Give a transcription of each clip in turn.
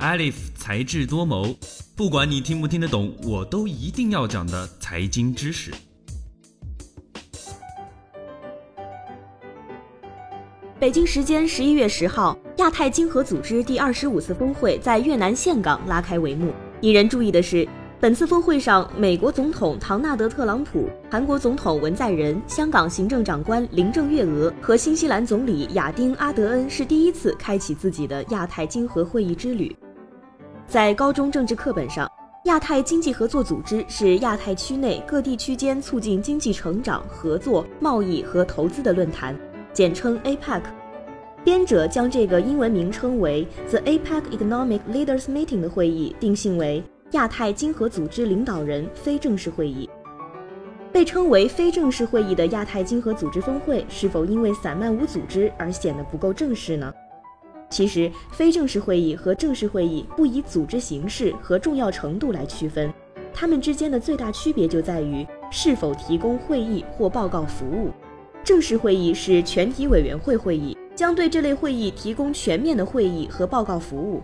Alif 才智多谋，不管你听不听得懂，我都一定要讲的财经知识。北京时间十一月十号，亚太经合组织第二十五次峰会在越南岘港拉开帷幕。引人注意的是，本次峰会上，美国总统唐纳德·特朗普、韩国总统文在寅、香港行政长官林郑月娥和新西兰总理亚丁·阿德恩是第一次开启自己的亚太经合会议之旅。在高中政治课本上，亚太经济合作组织是亚太区内各地区间促进经济成长、合作、贸易和投资的论坛，简称 APEC。编者将这个英文名称为 The APEC Economic Leaders Meeting 的会议定性为亚太经合组织领导人非正式会议。被称为非正式会议的亚太经合组织峰会，是否因为散漫无组织而显得不够正式呢？其实，非正式会议和正式会议不以组织形式和重要程度来区分，它们之间的最大区别就在于是否提供会议或报告服务。正式会议是全体委员会会议，将对这类会议提供全面的会议和报告服务。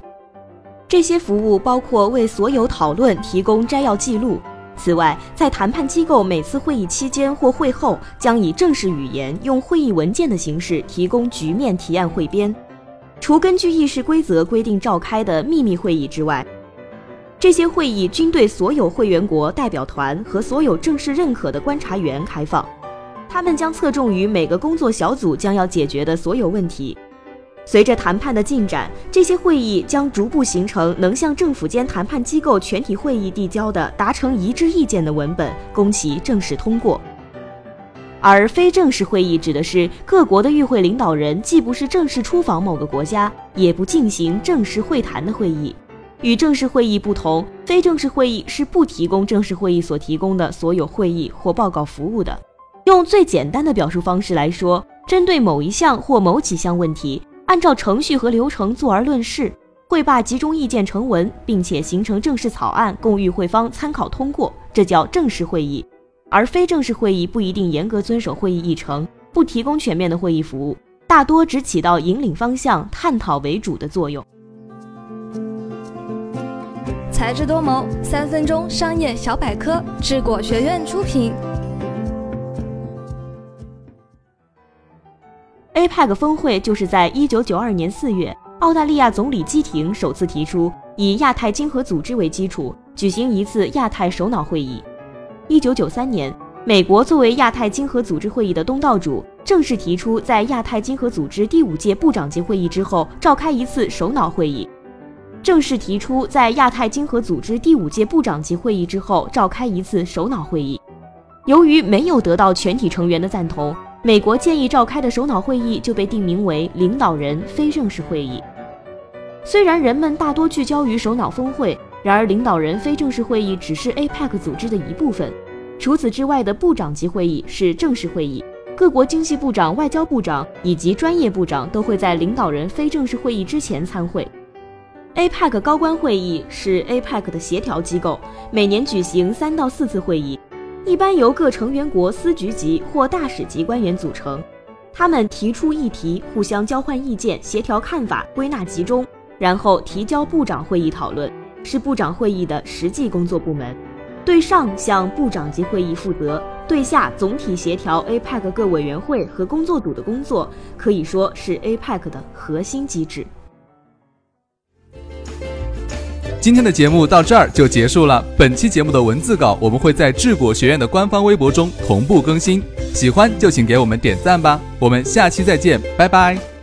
这些服务包括为所有讨论提供摘要记录。此外，在谈判机构每次会议期间或会后，将以正式语言用会议文件的形式提供局面提案汇编。除根据议事规则规定召开的秘密会议之外，这些会议均对所有会员国代表团和所有正式认可的观察员开放。他们将侧重于每个工作小组将要解决的所有问题。随着谈判的进展，这些会议将逐步形成能向政府间谈判机构全体会议递交的达成一致意见的文本，供其正式通过。而非正式会议指的是各国的与会领导人既不是正式出访某个国家，也不进行正式会谈的会议。与正式会议不同，非正式会议是不提供正式会议所提供的所有会议或报告服务的。用最简单的表述方式来说，针对某一项或某几项问题，按照程序和流程坐而论事，会把集中意见成文，并且形成正式草案供与会方参考通过，这叫正式会议。而非正式会议不一定严格遵守会议议程，不提供全面的会议服务，大多只起到引领方向、探讨为主的作用。才智多谋，三分钟商业小百科，智果学院出品。APEC 峰会就是在1992年4月，澳大利亚总理基廷首次提出以亚太经合组织为基础，举行一次亚太首脑会议。一九九三年，美国作为亚太经合组织会议的东道主，正式提出在亚太经合组织第五届部长级会议之后召开一次首脑会议。正式提出在亚太经合组织第五届部长级会议之后召开一次首脑会议。由于没有得到全体成员的赞同，美国建议召开的首脑会议就被定名为领导人非正式会议。虽然人们大多聚焦于首脑峰会。然而，领导人非正式会议只是 APEC 组织的一部分。除此之外的部长级会议是正式会议，各国经济部长、外交部长以及专业部长都会在领导人非正式会议之前参会。APEC 高官会议是 APEC 的协调机构，每年举行三到四次会议，一般由各成员国司局级或大使级官员组成，他们提出议题，互相交换意见，协调看法，归纳集中，然后提交部长会议讨论。是部长会议的实际工作部门，对上向部长级会议负责，对下总体协调 APEC 各委员会和工作组的工作，可以说是 APEC 的核心机制。今天的节目到这儿就结束了。本期节目的文字稿我们会在智果学院的官方微博中同步更新，喜欢就请给我们点赞吧。我们下期再见，拜拜。